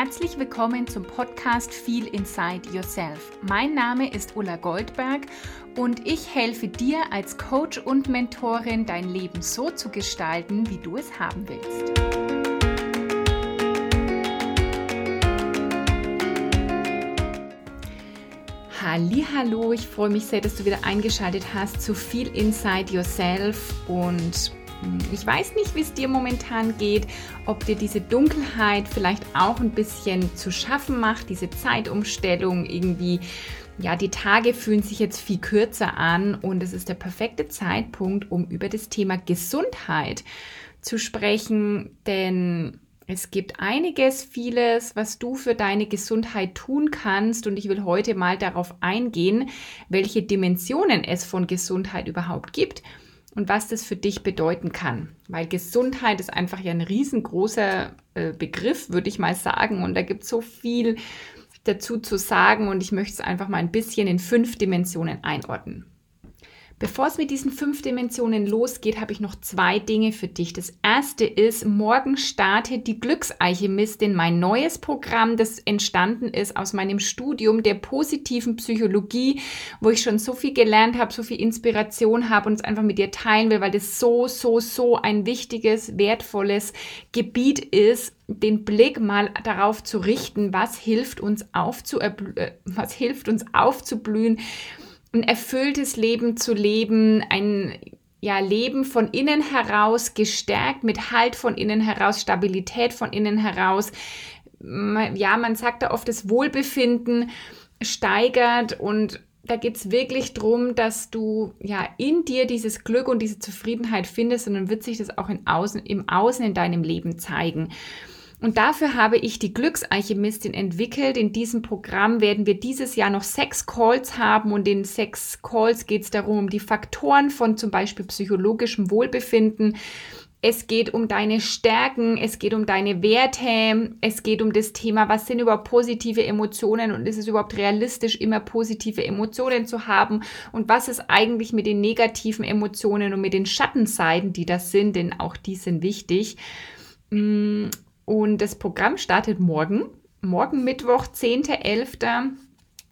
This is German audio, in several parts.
Herzlich willkommen zum Podcast Feel Inside Yourself. Mein Name ist Ulla Goldberg und ich helfe dir als Coach und Mentorin, dein Leben so zu gestalten, wie du es haben willst. Hallo, ich freue mich sehr, dass du wieder eingeschaltet hast zu Feel Inside Yourself und ich weiß nicht, wie es dir momentan geht, ob dir diese Dunkelheit vielleicht auch ein bisschen zu schaffen macht, diese Zeitumstellung irgendwie. Ja, die Tage fühlen sich jetzt viel kürzer an und es ist der perfekte Zeitpunkt, um über das Thema Gesundheit zu sprechen, denn es gibt einiges, vieles, was du für deine Gesundheit tun kannst und ich will heute mal darauf eingehen, welche Dimensionen es von Gesundheit überhaupt gibt und was das für dich bedeuten kann. Weil Gesundheit ist einfach ja ein riesengroßer äh, Begriff, würde ich mal sagen. Und da gibt es so viel dazu zu sagen und ich möchte es einfach mal ein bisschen in fünf Dimensionen einordnen. Bevor es mit diesen fünf Dimensionen losgeht, habe ich noch zwei Dinge für dich. Das erste ist, morgen startet die Glücksalchemistin, mein neues Programm, das entstanden ist aus meinem Studium der positiven Psychologie, wo ich schon so viel gelernt habe, so viel Inspiration habe und es einfach mit dir teilen will, weil das so, so, so ein wichtiges, wertvolles Gebiet ist, den Blick mal darauf zu richten, was hilft uns äh, was hilft uns aufzublühen ein erfülltes Leben zu leben, ein ja, Leben von innen heraus gestärkt, mit Halt von innen heraus, Stabilität von innen heraus. Ja, man sagt da oft, das Wohlbefinden steigert und da geht es wirklich darum, dass du ja in dir dieses Glück und diese Zufriedenheit findest und dann wird sich das auch in Außen, im Außen in deinem Leben zeigen. Und dafür habe ich die Glücksalchemistin entwickelt. In diesem Programm werden wir dieses Jahr noch sechs Calls haben und in sechs Calls geht es darum, um die Faktoren von zum Beispiel psychologischem Wohlbefinden. Es geht um deine Stärken, es geht um deine Werte, es geht um das Thema, was sind überhaupt positive Emotionen und ist es überhaupt realistisch, immer positive Emotionen zu haben und was ist eigentlich mit den negativen Emotionen und mit den Schattenseiten, die das sind, denn auch die sind wichtig. Mm, und das Programm startet morgen, morgen Mittwoch, 10.11.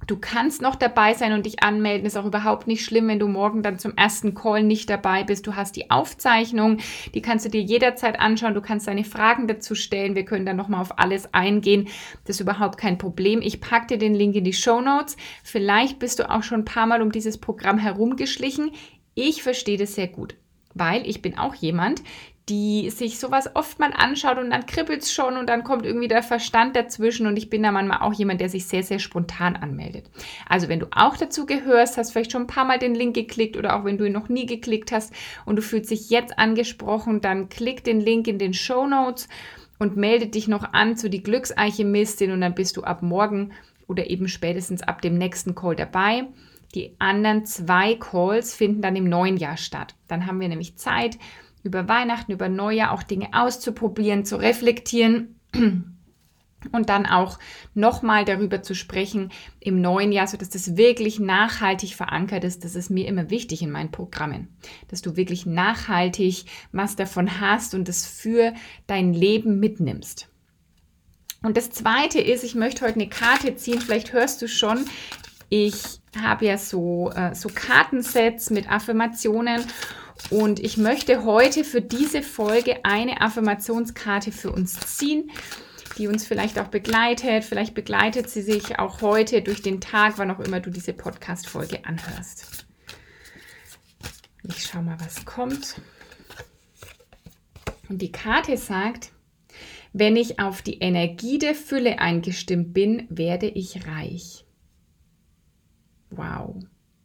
Du kannst noch dabei sein und dich anmelden. Ist auch überhaupt nicht schlimm, wenn du morgen dann zum ersten Call nicht dabei bist. Du hast die Aufzeichnung, die kannst du dir jederzeit anschauen. Du kannst deine Fragen dazu stellen. Wir können dann nochmal auf alles eingehen. Das ist überhaupt kein Problem. Ich packe dir den Link in die Show Notes. Vielleicht bist du auch schon ein paar Mal um dieses Programm herumgeschlichen. Ich verstehe das sehr gut weil ich bin auch jemand, die sich sowas oft mal anschaut und dann kribbelt es schon und dann kommt irgendwie der Verstand dazwischen und ich bin da manchmal auch jemand, der sich sehr, sehr spontan anmeldet. Also wenn du auch dazu gehörst, hast vielleicht schon ein paar Mal den Link geklickt oder auch wenn du ihn noch nie geklickt hast und du fühlst dich jetzt angesprochen, dann klick den Link in den Show Notes und melde dich noch an zu die Glücksalchemistin und dann bist du ab morgen oder eben spätestens ab dem nächsten Call dabei. Die anderen zwei Calls finden dann im neuen Jahr statt. Dann haben wir nämlich Zeit, über Weihnachten, über Neujahr auch Dinge auszuprobieren, zu reflektieren und dann auch nochmal darüber zu sprechen im neuen Jahr, sodass das wirklich nachhaltig verankert ist. Das ist mir immer wichtig in meinen Programmen, dass du wirklich nachhaltig was davon hast und das für dein Leben mitnimmst. Und das Zweite ist, ich möchte heute eine Karte ziehen, vielleicht hörst du schon, ich habe ja so, äh, so Kartensets mit Affirmationen und ich möchte heute für diese Folge eine Affirmationskarte für uns ziehen, die uns vielleicht auch begleitet. Vielleicht begleitet sie sich auch heute durch den Tag, wann auch immer du diese Podcast-Folge anhörst. Ich schaue mal, was kommt. Und die Karte sagt, wenn ich auf die Energie der Fülle eingestimmt bin, werde ich reich. Wow.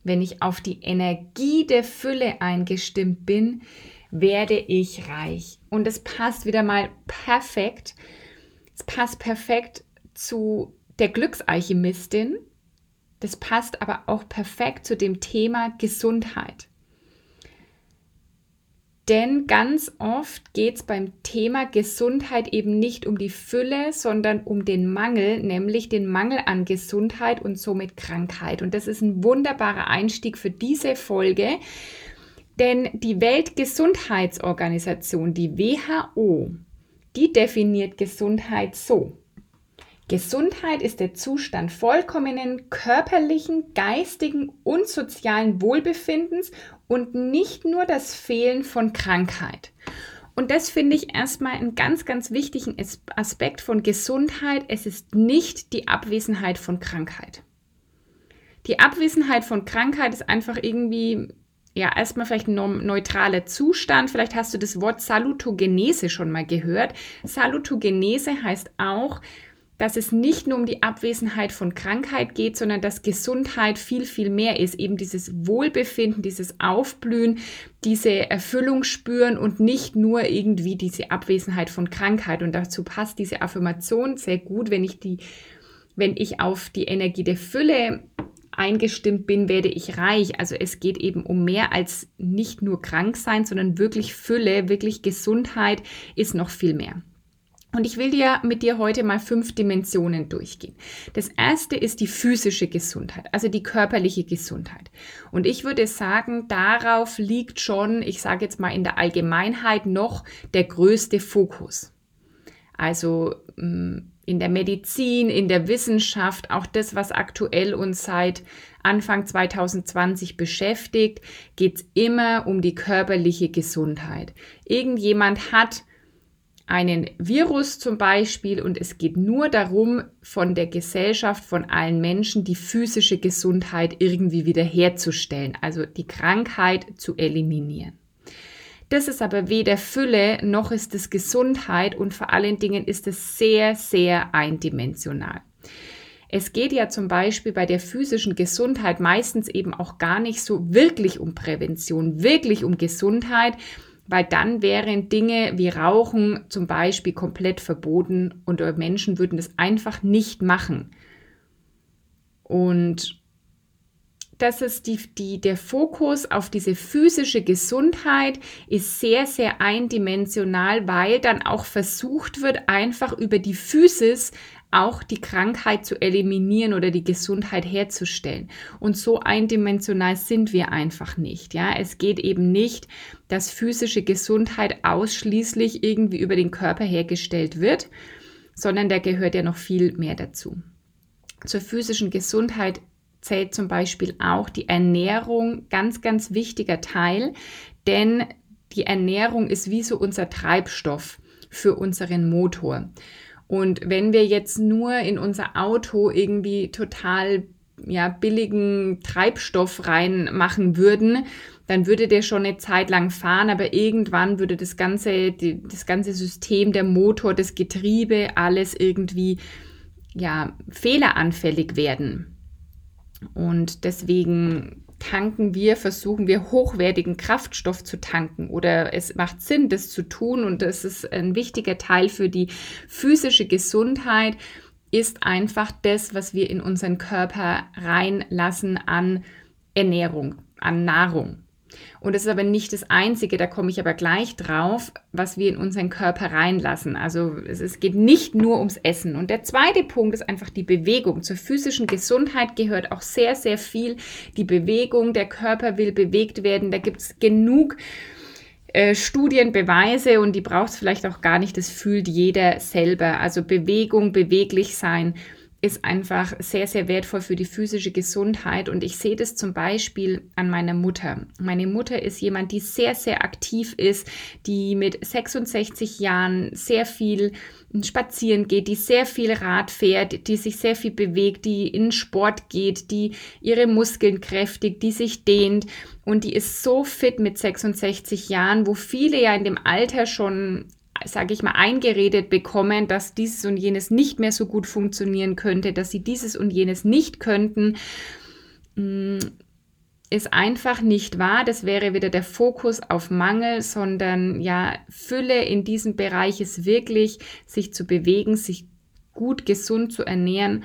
Wenn ich auf die Energie der Fülle eingestimmt bin, werde ich reich. Und es passt wieder mal perfekt. Es passt perfekt zu der Glücksalchemistin. Das passt aber auch perfekt zu dem Thema Gesundheit. Denn ganz oft geht es beim Thema Gesundheit eben nicht um die Fülle, sondern um den Mangel, nämlich den Mangel an Gesundheit und somit Krankheit. Und das ist ein wunderbarer Einstieg für diese Folge, denn die Weltgesundheitsorganisation, die WHO, die definiert Gesundheit so. Gesundheit ist der Zustand vollkommenen körperlichen, geistigen und sozialen Wohlbefindens und nicht nur das Fehlen von Krankheit. Und das finde ich erstmal einen ganz, ganz wichtigen Aspekt von Gesundheit. Es ist nicht die Abwesenheit von Krankheit. Die Abwesenheit von Krankheit ist einfach irgendwie, ja, erstmal vielleicht ein neutraler Zustand. Vielleicht hast du das Wort Salutogenese schon mal gehört. Salutogenese heißt auch, dass es nicht nur um die Abwesenheit von Krankheit geht, sondern dass Gesundheit viel, viel mehr ist. Eben dieses Wohlbefinden, dieses Aufblühen, diese Erfüllung spüren und nicht nur irgendwie diese Abwesenheit von Krankheit. Und dazu passt diese Affirmation sehr gut, wenn ich die, wenn ich auf die Energie der Fülle eingestimmt bin, werde ich reich. Also es geht eben um mehr als nicht nur krank sein, sondern wirklich Fülle, wirklich Gesundheit ist noch viel mehr. Und ich will dir mit dir heute mal fünf Dimensionen durchgehen. Das erste ist die physische Gesundheit, also die körperliche Gesundheit. Und ich würde sagen, darauf liegt schon, ich sage jetzt mal in der Allgemeinheit noch der größte Fokus. Also mm, in der Medizin, in der Wissenschaft, auch das, was aktuell uns seit Anfang 2020 beschäftigt, geht es immer um die körperliche Gesundheit. Irgendjemand hat einen Virus zum Beispiel und es geht nur darum, von der Gesellschaft, von allen Menschen die physische Gesundheit irgendwie wiederherzustellen, also die Krankheit zu eliminieren. Das ist aber weder Fülle noch ist es Gesundheit und vor allen Dingen ist es sehr, sehr eindimensional. Es geht ja zum Beispiel bei der physischen Gesundheit meistens eben auch gar nicht so wirklich um Prävention, wirklich um Gesundheit, weil dann wären Dinge wie Rauchen zum Beispiel komplett verboten und Menschen würden das einfach nicht machen. Und das ist die, die, der Fokus auf diese physische Gesundheit ist sehr, sehr eindimensional, weil dann auch versucht wird, einfach über die Physis auch die Krankheit zu eliminieren oder die Gesundheit herzustellen. Und so eindimensional sind wir einfach nicht. Ja, es geht eben nicht, dass physische Gesundheit ausschließlich irgendwie über den Körper hergestellt wird, sondern da gehört ja noch viel mehr dazu. Zur physischen Gesundheit zählt zum Beispiel auch die Ernährung ganz, ganz wichtiger Teil, denn die Ernährung ist wie so unser Treibstoff für unseren Motor. Und wenn wir jetzt nur in unser Auto irgendwie total ja, billigen Treibstoff reinmachen würden, dann würde der schon eine Zeit lang fahren, aber irgendwann würde das ganze, die, das ganze System, der Motor, das Getriebe, alles irgendwie ja, fehleranfällig werden. Und deswegen tanken wir, versuchen wir hochwertigen Kraftstoff zu tanken oder es macht Sinn, das zu tun und das ist ein wichtiger Teil für die physische Gesundheit, ist einfach das, was wir in unseren Körper reinlassen an Ernährung, an Nahrung. Und es ist aber nicht das Einzige, da komme ich aber gleich drauf, was wir in unseren Körper reinlassen. Also es, es, geht nicht nur ums Essen. Und der zweite Punkt ist einfach die Bewegung. Zur physischen Gesundheit gehört auch sehr, sehr viel die Bewegung. Der Körper will bewegt werden. Da gibt es genug. Äh, Studien, Beweise und die braucht es vielleicht auch gar nicht, das fühlt jeder selber. Also Bewegung, beweglich sein, ist einfach sehr, sehr wertvoll für die physische Gesundheit. Und ich sehe das zum Beispiel an meiner Mutter. Meine Mutter ist jemand, die sehr, sehr aktiv ist, die mit 66 Jahren sehr viel spazieren geht, die sehr viel Rad fährt, die sich sehr viel bewegt, die in Sport geht, die ihre Muskeln kräftigt, die sich dehnt. Und die ist so fit mit 66 Jahren, wo viele ja in dem Alter schon sage ich mal, eingeredet bekommen, dass dieses und jenes nicht mehr so gut funktionieren könnte, dass sie dieses und jenes nicht könnten, mm, ist einfach nicht wahr. Das wäre wieder der Fokus auf Mangel, sondern ja, Fülle in diesem Bereich ist wirklich, sich zu bewegen, sich gut gesund zu ernähren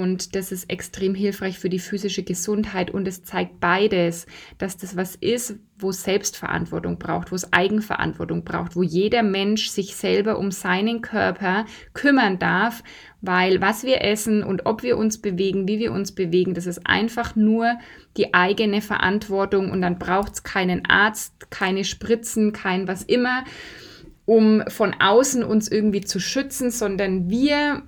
und das ist extrem hilfreich für die physische Gesundheit und es zeigt beides, dass das was ist, wo es Selbstverantwortung braucht, wo es Eigenverantwortung braucht, wo jeder Mensch sich selber um seinen Körper kümmern darf, weil was wir essen und ob wir uns bewegen, wie wir uns bewegen, das ist einfach nur die eigene Verantwortung und dann braucht es keinen Arzt, keine Spritzen, kein was immer, um von außen uns irgendwie zu schützen, sondern wir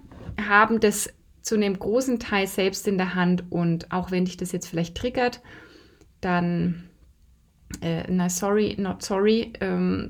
haben das zu einem großen Teil selbst in der Hand und auch wenn dich das jetzt vielleicht triggert, dann, äh, na sorry, not sorry, ähm,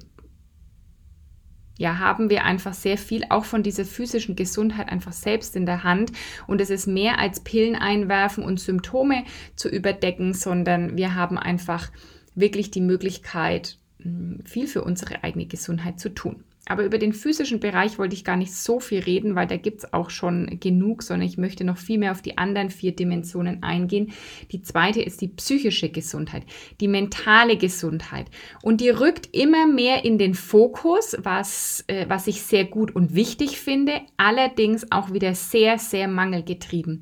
ja, haben wir einfach sehr viel auch von dieser physischen Gesundheit einfach selbst in der Hand. Und es ist mehr als Pillen einwerfen und Symptome zu überdecken, sondern wir haben einfach wirklich die Möglichkeit, hm, viel für unsere eigene Gesundheit zu tun. Aber über den physischen Bereich wollte ich gar nicht so viel reden, weil da gibt es auch schon genug, sondern ich möchte noch viel mehr auf die anderen vier Dimensionen eingehen. Die zweite ist die psychische Gesundheit, die mentale Gesundheit. Und die rückt immer mehr in den Fokus, was, äh, was ich sehr gut und wichtig finde, allerdings auch wieder sehr, sehr mangelgetrieben.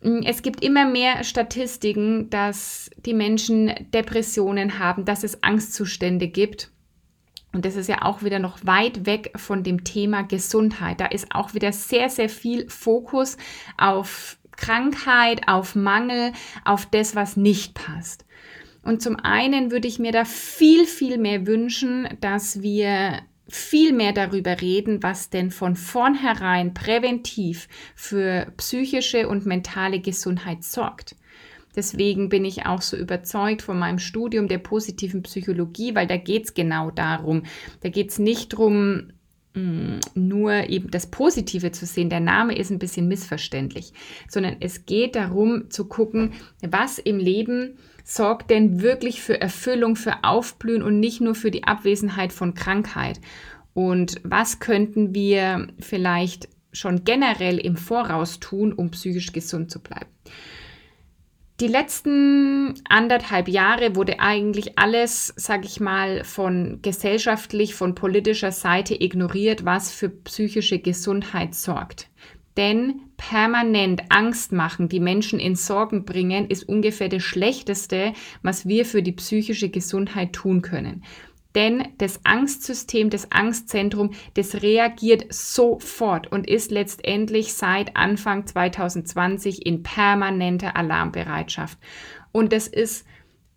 Es gibt immer mehr Statistiken, dass die Menschen Depressionen haben, dass es Angstzustände gibt. Und das ist ja auch wieder noch weit weg von dem Thema Gesundheit. Da ist auch wieder sehr, sehr viel Fokus auf Krankheit, auf Mangel, auf das, was nicht passt. Und zum einen würde ich mir da viel, viel mehr wünschen, dass wir viel mehr darüber reden, was denn von vornherein präventiv für psychische und mentale Gesundheit sorgt. Deswegen bin ich auch so überzeugt von meinem Studium der positiven Psychologie, weil da geht es genau darum. Da geht es nicht darum, mm, nur eben das Positive zu sehen. Der Name ist ein bisschen missverständlich, sondern es geht darum zu gucken, was im Leben sorgt denn wirklich für Erfüllung, für Aufblühen und nicht nur für die Abwesenheit von Krankheit. Und was könnten wir vielleicht schon generell im Voraus tun, um psychisch gesund zu bleiben? Die letzten anderthalb Jahre wurde eigentlich alles, sage ich mal, von gesellschaftlich, von politischer Seite ignoriert, was für psychische Gesundheit sorgt. Denn permanent Angst machen, die Menschen in Sorgen bringen, ist ungefähr das Schlechteste, was wir für die psychische Gesundheit tun können. Denn das Angstsystem, das Angstzentrum, das reagiert sofort und ist letztendlich seit Anfang 2020 in permanenter Alarmbereitschaft. Und das ist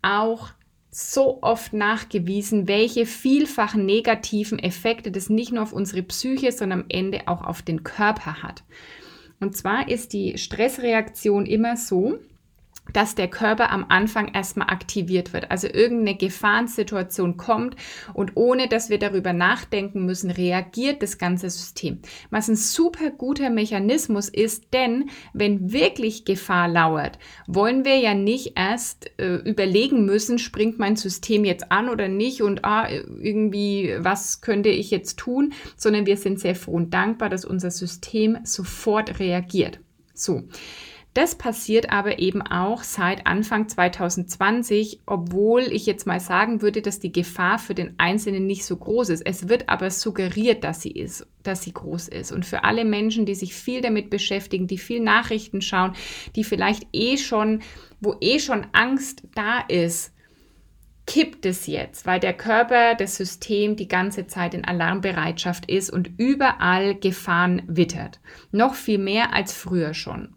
auch so oft nachgewiesen, welche vielfachen negativen Effekte das nicht nur auf unsere Psyche, sondern am Ende auch auf den Körper hat. Und zwar ist die Stressreaktion immer so, dass der Körper am Anfang erstmal aktiviert wird. Also irgendeine Gefahrensituation kommt und ohne dass wir darüber nachdenken müssen, reagiert das ganze System. Was ein super guter Mechanismus ist, denn wenn wirklich Gefahr lauert, wollen wir ja nicht erst äh, überlegen müssen, springt mein System jetzt an oder nicht und ah, irgendwie, was könnte ich jetzt tun, sondern wir sind sehr froh und dankbar, dass unser System sofort reagiert. So. Das passiert aber eben auch seit Anfang 2020, obwohl ich jetzt mal sagen würde, dass die Gefahr für den Einzelnen nicht so groß ist. Es wird aber suggeriert, dass sie ist, dass sie groß ist. Und für alle Menschen, die sich viel damit beschäftigen, die viel Nachrichten schauen, die vielleicht eh schon, wo eh schon Angst da ist, kippt es jetzt, weil der Körper, das System die ganze Zeit in Alarmbereitschaft ist und überall Gefahren wittert. Noch viel mehr als früher schon.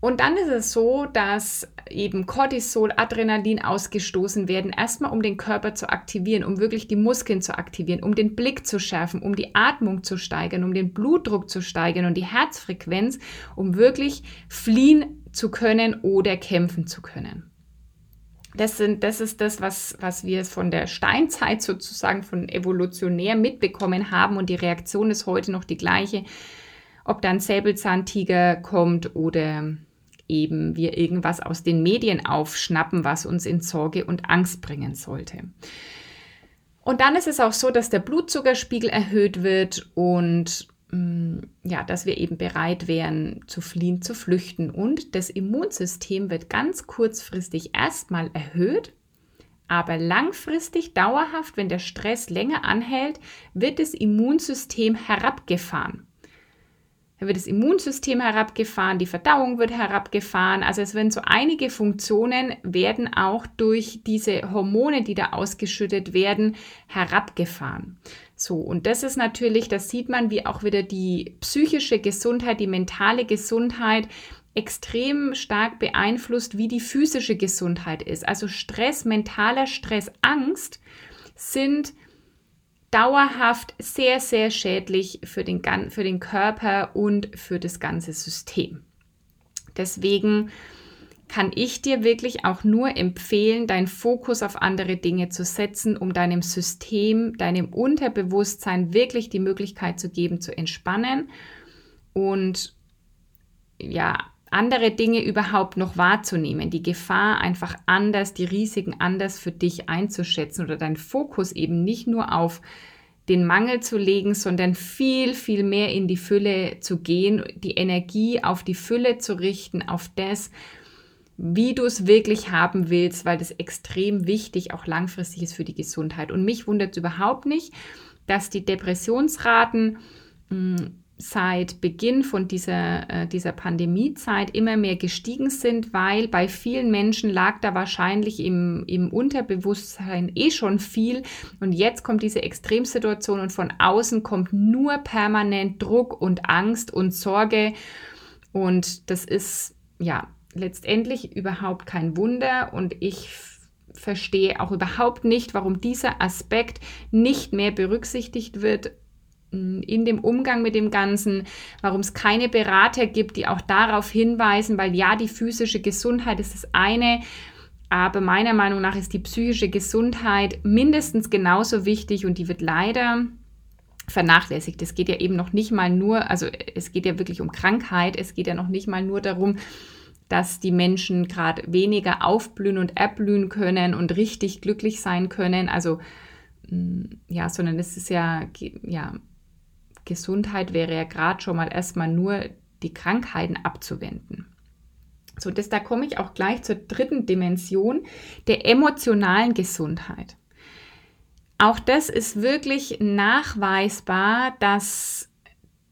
Und dann ist es so, dass eben Cortisol, Adrenalin ausgestoßen werden, erstmal um den Körper zu aktivieren, um wirklich die Muskeln zu aktivieren, um den Blick zu schärfen, um die Atmung zu steigern, um den Blutdruck zu steigern und die Herzfrequenz, um wirklich fliehen zu können oder kämpfen zu können. Das, sind, das ist das, was, was wir von der Steinzeit sozusagen von evolutionär mitbekommen haben und die Reaktion ist heute noch die gleiche, ob dann Säbelzahntiger kommt oder eben wir irgendwas aus den Medien aufschnappen, was uns in Sorge und Angst bringen sollte. Und dann ist es auch so, dass der Blutzuckerspiegel erhöht wird und mm, ja, dass wir eben bereit wären zu fliehen, zu flüchten. Und das Immunsystem wird ganz kurzfristig erstmal erhöht, aber langfristig, dauerhaft, wenn der Stress länger anhält, wird das Immunsystem herabgefahren. Da wird das Immunsystem herabgefahren, die Verdauung wird herabgefahren. Also es werden so einige Funktionen werden auch durch diese Hormone, die da ausgeschüttet werden, herabgefahren. So, und das ist natürlich, das sieht man, wie auch wieder die psychische Gesundheit, die mentale Gesundheit extrem stark beeinflusst, wie die physische Gesundheit ist. Also Stress, mentaler Stress, Angst sind dauerhaft sehr, sehr schädlich für den, für den Körper und für das ganze System. Deswegen kann ich dir wirklich auch nur empfehlen, deinen Fokus auf andere Dinge zu setzen, um deinem System, deinem Unterbewusstsein wirklich die Möglichkeit zu geben, zu entspannen und ja, andere Dinge überhaupt noch wahrzunehmen, die Gefahr einfach anders, die Risiken anders für dich einzuschätzen oder deinen Fokus eben nicht nur auf den Mangel zu legen, sondern viel, viel mehr in die Fülle zu gehen, die Energie auf die Fülle zu richten, auf das, wie du es wirklich haben willst, weil das extrem wichtig auch langfristig ist für die Gesundheit. Und mich wundert es überhaupt nicht, dass die Depressionsraten mh, hm, seit Beginn von dieser, äh, dieser Pandemiezeit immer mehr gestiegen sind, weil bei vielen Menschen lag da wahrscheinlich im, im Unterbewusstsein eh schon viel. Und jetzt kommt diese Extremsituation und von außen kommt nur permanent Druck und Angst und Sorge. Und das ist ja letztendlich überhaupt kein Wunder. Und ich verstehe auch überhaupt nicht, warum dieser Aspekt nicht mehr berücksichtigt wird in dem Umgang mit dem Ganzen, warum es keine Berater gibt, die auch darauf hinweisen, weil ja, die physische Gesundheit ist das eine, aber meiner Meinung nach ist die psychische Gesundheit mindestens genauso wichtig und die wird leider vernachlässigt. Es geht ja eben noch nicht mal nur, also es geht ja wirklich um Krankheit, es geht ja noch nicht mal nur darum, dass die Menschen gerade weniger aufblühen und erblühen können und richtig glücklich sein können. Also ja, sondern es ist ja, ja Gesundheit wäre ja gerade schon mal erstmal nur die Krankheiten abzuwenden. So, das, da komme ich auch gleich zur dritten Dimension der emotionalen Gesundheit. Auch das ist wirklich nachweisbar, dass,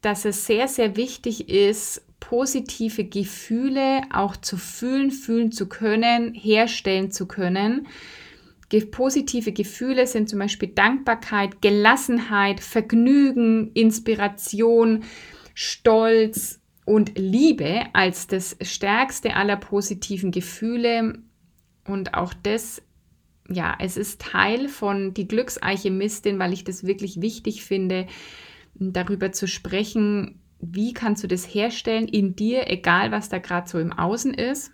dass es sehr, sehr wichtig ist, positive Gefühle auch zu fühlen, fühlen zu können, herstellen zu können. Positive Gefühle sind zum Beispiel Dankbarkeit, Gelassenheit, Vergnügen, Inspiration, Stolz und Liebe als das stärkste aller positiven Gefühle. Und auch das, ja, es ist Teil von die Glücksalchemistin, weil ich das wirklich wichtig finde, darüber zu sprechen, wie kannst du das herstellen in dir, egal was da gerade so im Außen ist.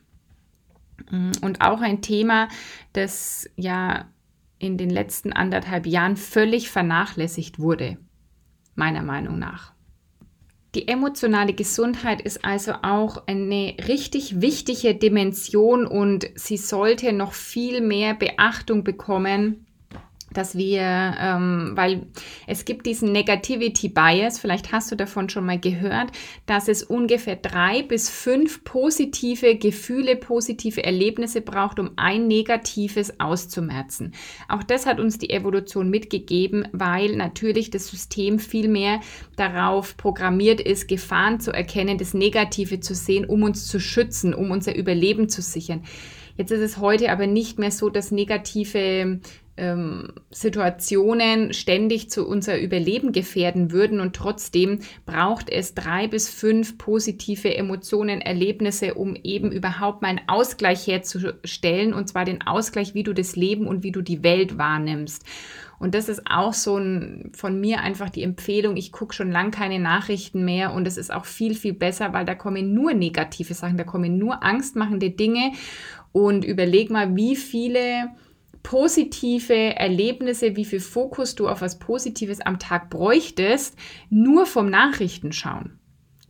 Mm, und auch ein Thema, das ja in den letzten anderthalb Jahren völlig vernachlässigt wurde, meiner Meinung nach. Die emotionale Gesundheit ist also auch eine richtig wichtige Dimension und sie sollte noch viel mehr Beachtung bekommen dass wir, ähm, weil es gibt diesen Negativity Bias, vielleicht hast du davon schon mal gehört, dass es ungefähr drei bis fünf positive Gefühle, positive Erlebnisse braucht, um ein negatives auszumerzen. Auch das hat uns die Evolution mitgegeben, weil natürlich das System viel mehr darauf programmiert ist, Gefahren zu erkennen, das Negative zu sehen, um uns zu schützen, um unser Überleben zu sichern. Jetzt ist es heute aber nicht mehr so, dass negative ähm, Situationen ständig zu unser Überleben gefährden würden und trotzdem braucht es drei bis fünf positive Emotionen, Erlebnisse, um eben überhaupt mal einen Ausgleich herzustellen und zwar den Ausgleich, wie du das Leben und wie du die Welt wahrnimmst. Und das ist auch so ein, von mir einfach die Empfehlung. Ich gucke schon lange keine Nachrichten mehr und es ist auch viel, viel besser, weil da kommen nur negative Sachen, da kommen nur angstmachende Dinge. Und überleg mal, wie viele positive Erlebnisse, wie viel Fokus du auf was Positives am Tag bräuchtest, nur vom Nachrichtenschauen.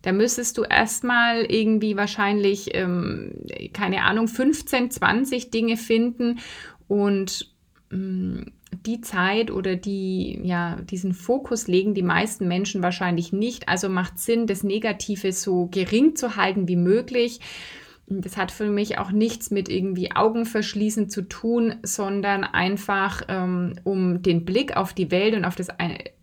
Da müsstest du erstmal irgendwie wahrscheinlich, ähm, keine Ahnung, 15, 20 Dinge finden und ähm, die Zeit oder die, ja, diesen Fokus legen die meisten Menschen wahrscheinlich nicht. Also macht Sinn, das Negative so gering zu halten wie möglich. Das hat für mich auch nichts mit irgendwie Augen verschließen zu tun, sondern einfach ähm, um den Blick auf die Welt und auf das,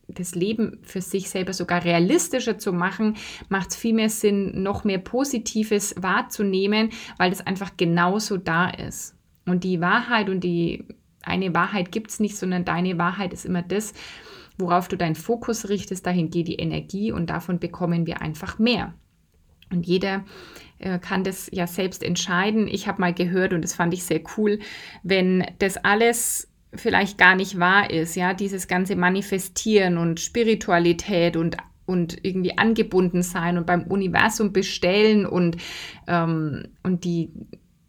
das Leben für sich selber sogar realistischer zu machen, macht es viel mehr Sinn, noch mehr Positives wahrzunehmen, weil das einfach genauso da ist. Und die Wahrheit und die eine Wahrheit gibt es nicht, sondern deine Wahrheit ist immer das, worauf du deinen Fokus richtest, dahin geht die Energie und davon bekommen wir einfach mehr. Und jeder äh, kann das ja selbst entscheiden. Ich habe mal gehört und das fand ich sehr cool, wenn das alles vielleicht gar nicht wahr ist, ja, dieses ganze Manifestieren und Spiritualität und und irgendwie angebunden sein und beim Universum bestellen und, ähm, und die,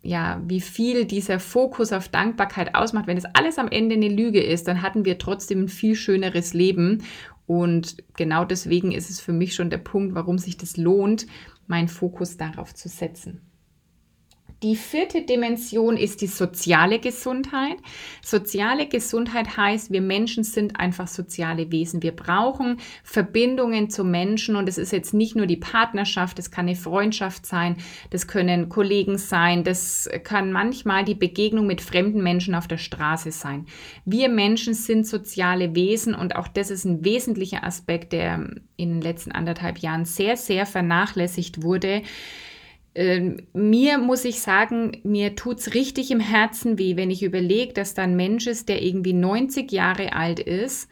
ja, wie viel dieser Fokus auf Dankbarkeit ausmacht. Wenn das alles am Ende eine Lüge ist, dann hatten wir trotzdem ein viel schöneres Leben. Und genau deswegen ist es für mich schon der Punkt, warum sich das lohnt, meinen Fokus darauf zu setzen. Die vierte Dimension ist die soziale Gesundheit. Soziale Gesundheit heißt, wir Menschen sind einfach soziale Wesen. Wir brauchen Verbindungen zu Menschen und es ist jetzt nicht nur die Partnerschaft, es kann eine Freundschaft sein, das können Kollegen sein, das kann manchmal die Begegnung mit fremden Menschen auf der Straße sein. Wir Menschen sind soziale Wesen und auch das ist ein wesentlicher Aspekt, der in den letzten anderthalb Jahren sehr, sehr vernachlässigt wurde. Ähm, mir muss ich sagen, mir tut es richtig im Herzen weh, wenn ich überlege, dass da ein Mensch ist, der irgendwie 90 Jahre alt ist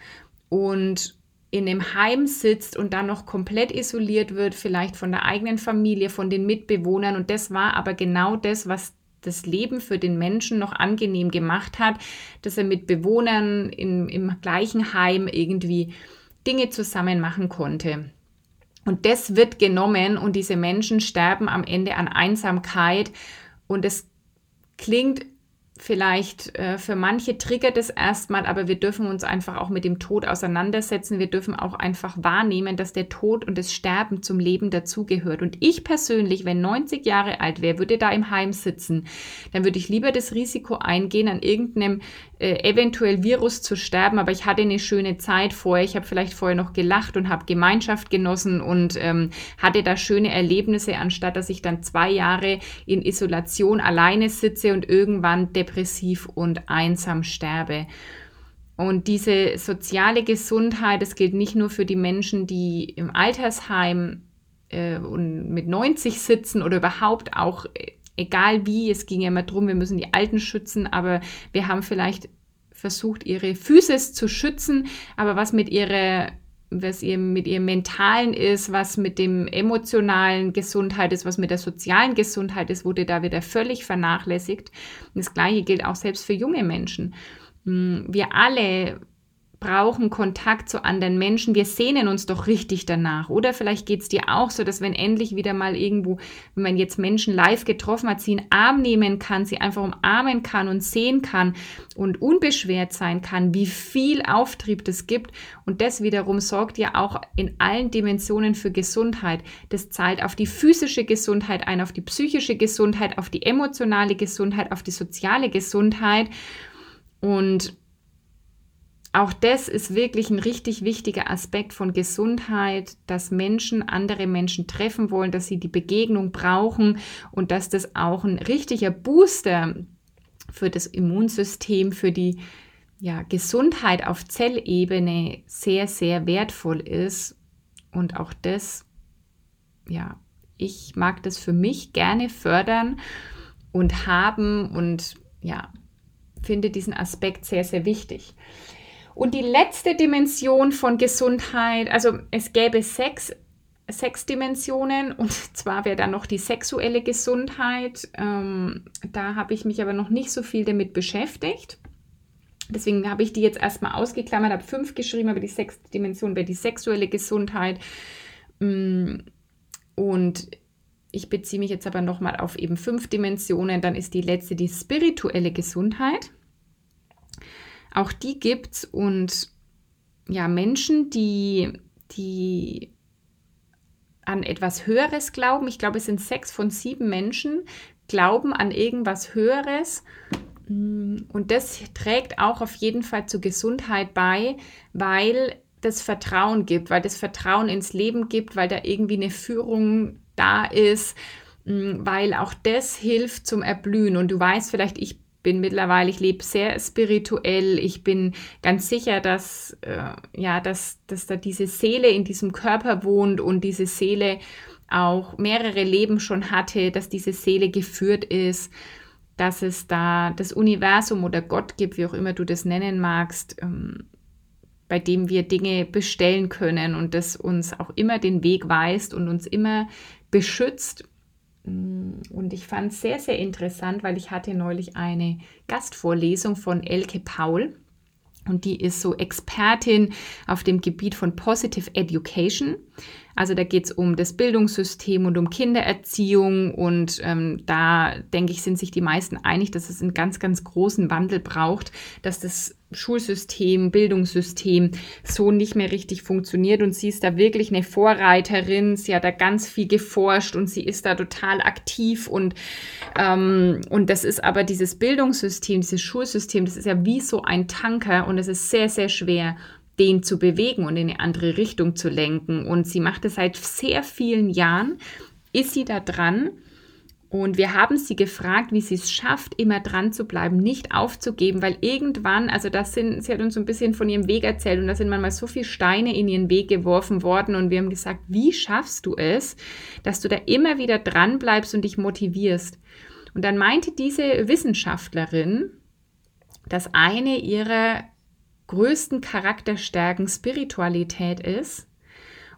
und in einem Heim sitzt und dann noch komplett isoliert wird, vielleicht von der eigenen Familie, von den Mitbewohnern. Und das war aber genau das, was das Leben für den Menschen noch angenehm gemacht hat, dass er mit Bewohnern in, im gleichen Heim irgendwie Dinge zusammen machen konnte. Und das wird genommen und diese Menschen sterben am Ende an Einsamkeit. Und es klingt vielleicht äh, für manche triggert es erstmal, aber wir dürfen uns einfach auch mit dem Tod auseinandersetzen. Wir dürfen auch einfach wahrnehmen, dass der Tod und das Sterben zum Leben dazugehört. Und ich persönlich, wenn 90 Jahre alt wäre, würde da im Heim sitzen, dann würde ich lieber das Risiko eingehen, an irgendeinem äh, eventuell Virus zu sterben. Aber ich hatte eine schöne Zeit vorher. Ich habe vielleicht vorher noch gelacht und habe Gemeinschaft genossen und ähm, hatte da schöne Erlebnisse, anstatt dass ich dann zwei Jahre in Isolation alleine sitze und irgendwann depressiv depressiv und einsam sterbe. Und diese soziale Gesundheit, das gilt nicht nur für die Menschen, die im Altersheim äh, und mit 90 sitzen oder überhaupt auch, äh, egal wie, es ging ja immer darum, wir müssen die Alten schützen, aber wir haben vielleicht versucht, ihre Physis zu schützen, aber was mit ihrer was ihr mit ihrem mentalen ist, was mit dem emotionalen Gesundheit ist, was mit der sozialen Gesundheit ist, wurde da wieder völlig vernachlässigt. Und das Gleiche gilt auch selbst für junge Menschen. Hm, wir alle brauchen Kontakt zu anderen Menschen. Wir sehnen uns doch richtig danach. Oder vielleicht geht es dir auch so, dass wenn endlich wieder mal irgendwo, wenn man jetzt Menschen live getroffen hat, sie in Arm nehmen kann, sie einfach umarmen kann und sehen kann und unbeschwert sein kann, wie viel Auftrieb das gibt. Und das wiederum sorgt ja auch in allen Dimensionen für Gesundheit. Das zahlt auf die physische Gesundheit ein, auf die psychische Gesundheit, auf die emotionale Gesundheit, auf die soziale Gesundheit. Und auch das ist wirklich ein richtig wichtiger Aspekt von Gesundheit, dass Menschen andere Menschen treffen wollen, dass sie die Begegnung brauchen und dass das auch ein richtiger Booster für das Immunsystem, für die ja, Gesundheit auf Zellebene sehr, sehr wertvoll ist. Und auch das, ja, ich mag das für mich gerne fördern und haben und ja, finde diesen Aspekt sehr, sehr wichtig. Und die letzte Dimension von Gesundheit, also es gäbe sechs, sechs Dimensionen und zwar wäre dann noch die sexuelle Gesundheit. Ähm, da habe ich mich aber noch nicht so viel damit beschäftigt. Deswegen habe ich die jetzt erstmal ausgeklammert, habe fünf geschrieben, aber die sechste Dimension wäre die sexuelle Gesundheit. Mm, und ich beziehe mich jetzt aber nochmal auf eben fünf Dimensionen. Dann ist die letzte die spirituelle Gesundheit. Auch die gibt's und ja, Menschen, die, die an etwas Höheres glauben, ich glaube, es sind sechs von sieben Menschen, glauben an irgendwas Höheres. Und das trägt auch auf jeden Fall zur Gesundheit bei, weil das Vertrauen gibt, weil das Vertrauen ins Leben gibt, weil da irgendwie eine Führung da ist, weil auch das hilft zum Erblühen. Und du weißt vielleicht, ich bin mittlerweile, ich lebe sehr spirituell. Ich bin ganz sicher, dass, äh, ja, dass, dass da diese Seele in diesem Körper wohnt und diese Seele auch mehrere Leben schon hatte, dass diese Seele geführt ist, dass es da das Universum oder Gott gibt, wie auch immer du das nennen magst, ähm, bei dem wir Dinge bestellen können und das uns auch immer den Weg weist und uns immer beschützt und ich fand es sehr, sehr interessant, weil ich hatte neulich eine Gastvorlesung von Elke Paul. Und die ist so Expertin auf dem Gebiet von Positive Education. Also da geht es um das Bildungssystem und um Kindererziehung und ähm, da denke ich, sind sich die meisten einig, dass es einen ganz, ganz großen Wandel braucht, dass das Schulsystem, Bildungssystem so nicht mehr richtig funktioniert und sie ist da wirklich eine Vorreiterin. Sie hat da ganz viel geforscht und sie ist da total aktiv und, ähm, und das ist aber dieses Bildungssystem, dieses Schulsystem, das ist ja wie so ein Tanker und es ist sehr, sehr schwer den zu bewegen und in eine andere Richtung zu lenken. Und sie macht es seit sehr vielen Jahren, ist sie da dran. Und wir haben sie gefragt, wie sie es schafft, immer dran zu bleiben, nicht aufzugeben, weil irgendwann, also das sind, sie hat uns so ein bisschen von ihrem Weg erzählt und da sind manchmal so viele Steine in ihren Weg geworfen worden und wir haben gesagt, wie schaffst du es, dass du da immer wieder dran bleibst und dich motivierst? Und dann meinte diese Wissenschaftlerin, dass eine ihrer größten Charakterstärken Spiritualität ist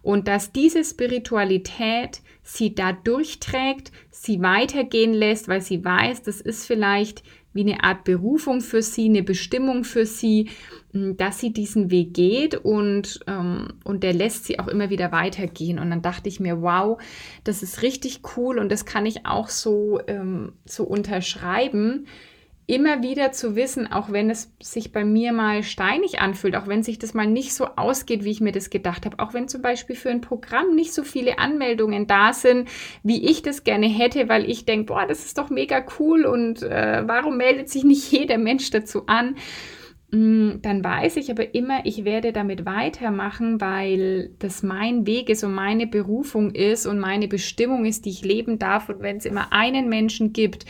und dass diese Spiritualität sie da durchträgt, sie weitergehen lässt, weil sie weiß, das ist vielleicht wie eine Art Berufung für sie, eine Bestimmung für sie, dass sie diesen Weg geht und, ähm, und der lässt sie auch immer wieder weitergehen. Und dann dachte ich mir, wow, das ist richtig cool und das kann ich auch so, ähm, so unterschreiben immer wieder zu wissen, auch wenn es sich bei mir mal steinig anfühlt, auch wenn sich das mal nicht so ausgeht, wie ich mir das gedacht habe, auch wenn zum Beispiel für ein Programm nicht so viele Anmeldungen da sind, wie ich das gerne hätte, weil ich denke, boah, das ist doch mega cool und äh, warum meldet sich nicht jeder Mensch dazu an? Mm, dann weiß ich aber immer, ich werde damit weitermachen, weil das mein Weg ist und meine Berufung ist und meine Bestimmung ist, die ich leben darf. Und wenn es immer einen Menschen gibt,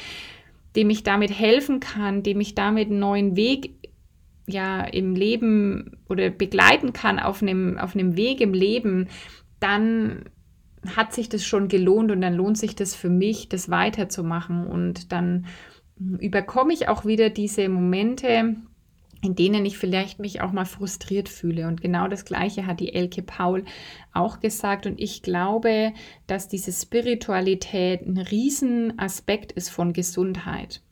dem ich damit helfen kann, dem ich damit einen neuen Weg ja im Leben oder begleiten kann auf einem, auf einem Weg im Leben, dann hat sich das schon gelohnt und dann lohnt sich das für mich, das weiterzumachen. Und dann überkomme ich auch wieder diese Momente, in denen ich vielleicht mich auch mal frustriert fühle. Und genau das Gleiche hat die Elke Paul auch gesagt. Und ich glaube, dass diese Spiritualität ein Riesenaspekt ist von Gesundheit.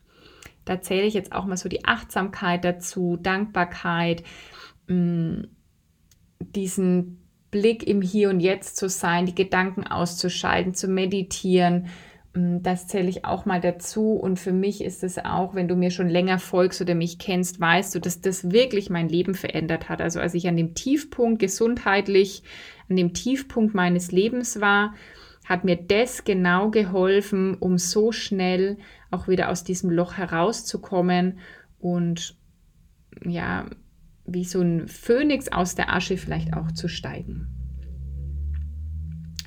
Da zähle ich jetzt auch mal so die Achtsamkeit dazu, Dankbarkeit, mm, diesen Blick im Hier und Jetzt zu sein, die Gedanken auszuschalten, zu meditieren, das zähle ich auch mal dazu. Und für mich ist es auch, wenn du mir schon länger folgst oder mich kennst, weißt du, dass das wirklich mein Leben verändert hat. Also als ich an dem Tiefpunkt gesundheitlich, an dem Tiefpunkt meines Lebens war, hat mir das genau geholfen, um so schnell auch wieder aus diesem Loch herauszukommen und ja, wie so ein Phönix aus der Asche vielleicht auch zu steigen.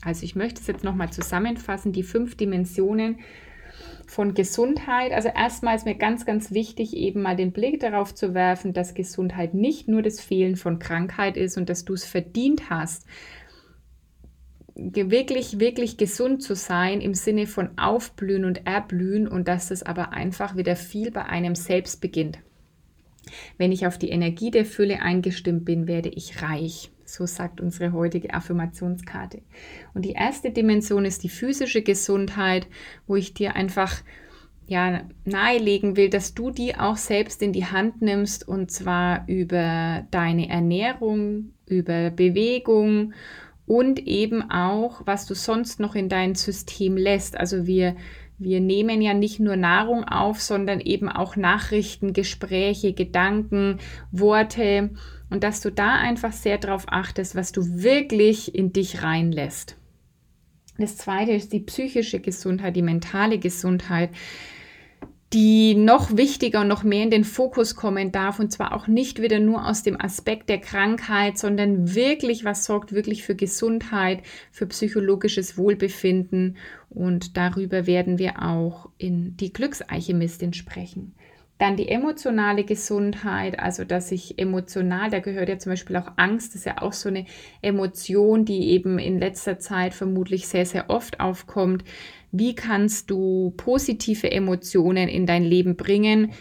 Also ich möchte es jetzt nochmal zusammenfassen, die fünf Dimensionen von Gesundheit. Also erstmal ist mir ganz, ganz wichtig, eben mal den Blick darauf zu werfen, dass Gesundheit nicht nur das Fehlen von Krankheit ist und dass du es verdient hast, wirklich, wirklich gesund zu sein im Sinne von Aufblühen und Erblühen und dass das aber einfach wieder viel bei einem selbst beginnt. Wenn ich auf die Energie der Fülle eingestimmt bin, werde ich reich. So sagt unsere heutige Affirmationskarte. Und die erste Dimension ist die physische Gesundheit, wo ich dir einfach ja, nahelegen will, dass du die auch selbst in die Hand nimmst und zwar über deine Ernährung, über Bewegung und eben auch, was du sonst noch in dein System lässt. Also wir, wir nehmen ja nicht nur Nahrung auf, sondern eben auch Nachrichten, Gespräche, Gedanken, Worte und dass du da einfach sehr darauf achtest, was du wirklich in dich reinlässt. Das zweite ist die psychische Gesundheit, die mentale Gesundheit, die noch wichtiger und noch mehr in den Fokus kommen darf und zwar auch nicht wieder nur aus dem Aspekt der Krankheit, sondern wirklich, was sorgt wirklich für Gesundheit, für psychologisches Wohlbefinden und darüber werden wir auch in die Glücksalchemistin sprechen. Dann die emotionale Gesundheit, also dass ich emotional, da gehört ja zum Beispiel auch Angst, das ist ja auch so eine Emotion, die eben in letzter Zeit vermutlich sehr, sehr oft aufkommt. Wie kannst du positive Emotionen in dein Leben bringen,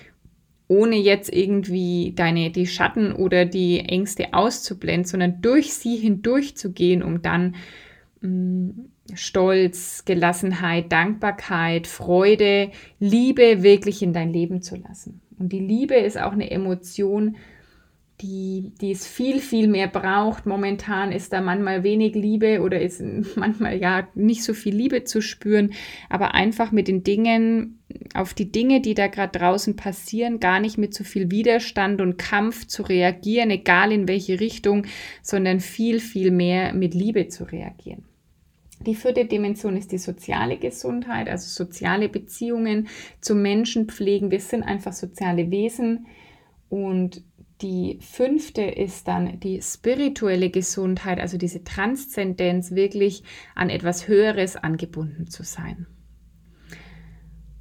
ohne jetzt irgendwie deine, die Schatten oder die Ängste auszublenden, sondern durch sie hindurch zu gehen, um dann mm, Stolz, Gelassenheit, Dankbarkeit, Freude, Liebe wirklich in dein Leben zu lassen. Und die Liebe ist auch eine Emotion, die, die es viel, viel mehr braucht. Momentan ist da manchmal wenig Liebe oder ist manchmal ja nicht so viel Liebe zu spüren, aber einfach mit den Dingen, auf die Dinge, die da gerade draußen passieren, gar nicht mit so viel Widerstand und Kampf zu reagieren, egal in welche Richtung, sondern viel, viel mehr mit Liebe zu reagieren. Die vierte Dimension ist die soziale Gesundheit, also soziale Beziehungen zu Menschen pflegen. Wir sind einfach soziale Wesen und die fünfte ist dann die spirituelle Gesundheit, also diese Transzendenz, wirklich an etwas Höheres angebunden zu sein.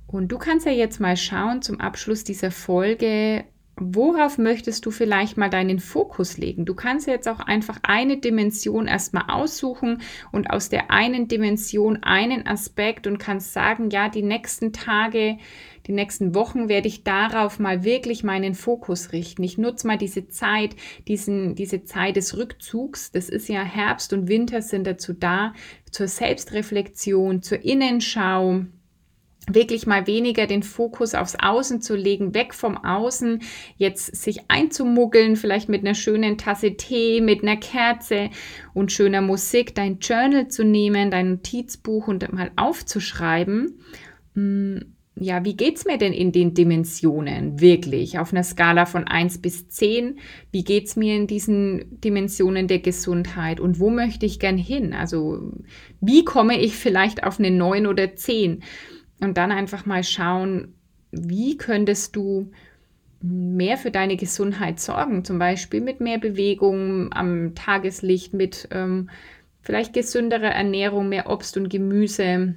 Und du kannst ja jetzt mal schauen zum Abschluss dieser Folge, worauf möchtest du vielleicht mal deinen Fokus legen? Du kannst jetzt auch einfach eine Dimension erstmal aussuchen und aus der einen Dimension einen Aspekt und kannst sagen, ja, die nächsten Tage, die nächsten Wochen werde ich darauf mal wirklich meinen Fokus richten. Ich nutze mal diese Zeit, diesen, diese Zeit des Rückzugs. Das ist ja Herbst und Winter sind dazu da, zur Selbstreflexion, zur Innenschau, wirklich mal weniger den Fokus aufs Außen zu legen, weg vom Außen, jetzt sich einzumuggeln, vielleicht mit einer schönen Tasse Tee, mit einer Kerze und schöner Musik, dein Journal zu nehmen, dein Notizbuch und mal aufzuschreiben. Ja, wie geht's mir denn in den Dimensionen wirklich? Auf einer Skala von 1 bis 10, wie geht's mir in diesen Dimensionen der Gesundheit und wo möchte ich gern hin? Also, wie komme ich vielleicht auf eine 9 oder 10? Und dann einfach mal schauen, wie könntest du mehr für deine Gesundheit sorgen, zum Beispiel mit mehr Bewegung am Tageslicht, mit ähm, vielleicht gesünderer Ernährung, mehr Obst und Gemüse,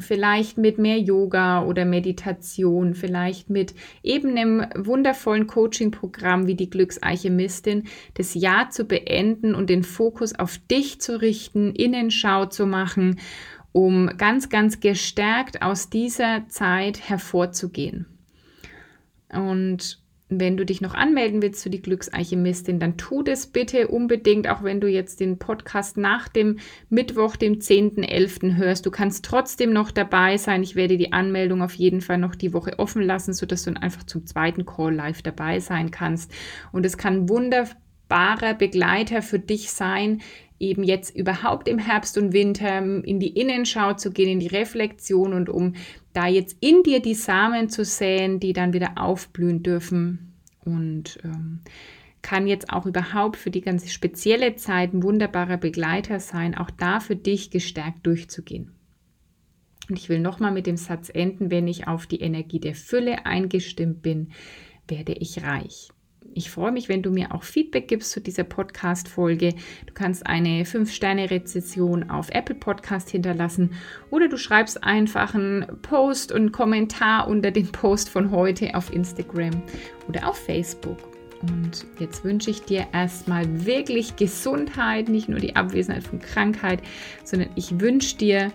vielleicht mit mehr Yoga oder Meditation, vielleicht mit eben einem wundervollen Coaching-Programm wie die Glücksalchemistin, das Jahr zu beenden und den Fokus auf dich zu richten, Innenschau zu machen um ganz, ganz gestärkt aus dieser Zeit hervorzugehen. Und wenn du dich noch anmelden willst zu die Glücksalchemistin, dann tu das bitte unbedingt, auch wenn du jetzt den Podcast nach dem Mittwoch, dem 10.11. hörst. Du kannst trotzdem noch dabei sein. Ich werde die Anmeldung auf jeden Fall noch die Woche offen lassen, sodass du einfach zum zweiten Call live dabei sein kannst. Und es kann wunderbarer Begleiter für dich sein, eben jetzt überhaupt im Herbst und Winter in die Innenschau zu gehen, in die Reflexion und um da jetzt in dir die Samen zu säen, die dann wieder aufblühen dürfen und ähm, kann jetzt auch überhaupt für die ganze spezielle Zeit ein wunderbarer Begleiter sein, auch da für dich gestärkt durchzugehen. Und ich will nochmal mit dem Satz enden, wenn ich auf die Energie der Fülle eingestimmt bin, werde ich reich. Ich freue mich, wenn du mir auch Feedback gibst zu dieser Podcast-Folge. Du kannst eine 5-Sterne-Rezession auf Apple Podcast hinterlassen oder du schreibst einfach einen Post und einen Kommentar unter den Post von heute auf Instagram oder auf Facebook. Und jetzt wünsche ich dir erstmal wirklich Gesundheit, nicht nur die Abwesenheit von Krankheit, sondern ich wünsche dir,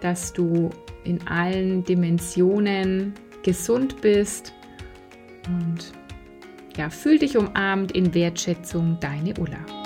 dass du in allen Dimensionen gesund bist und ja, fühl dich umarmt in Wertschätzung, deine Ulla.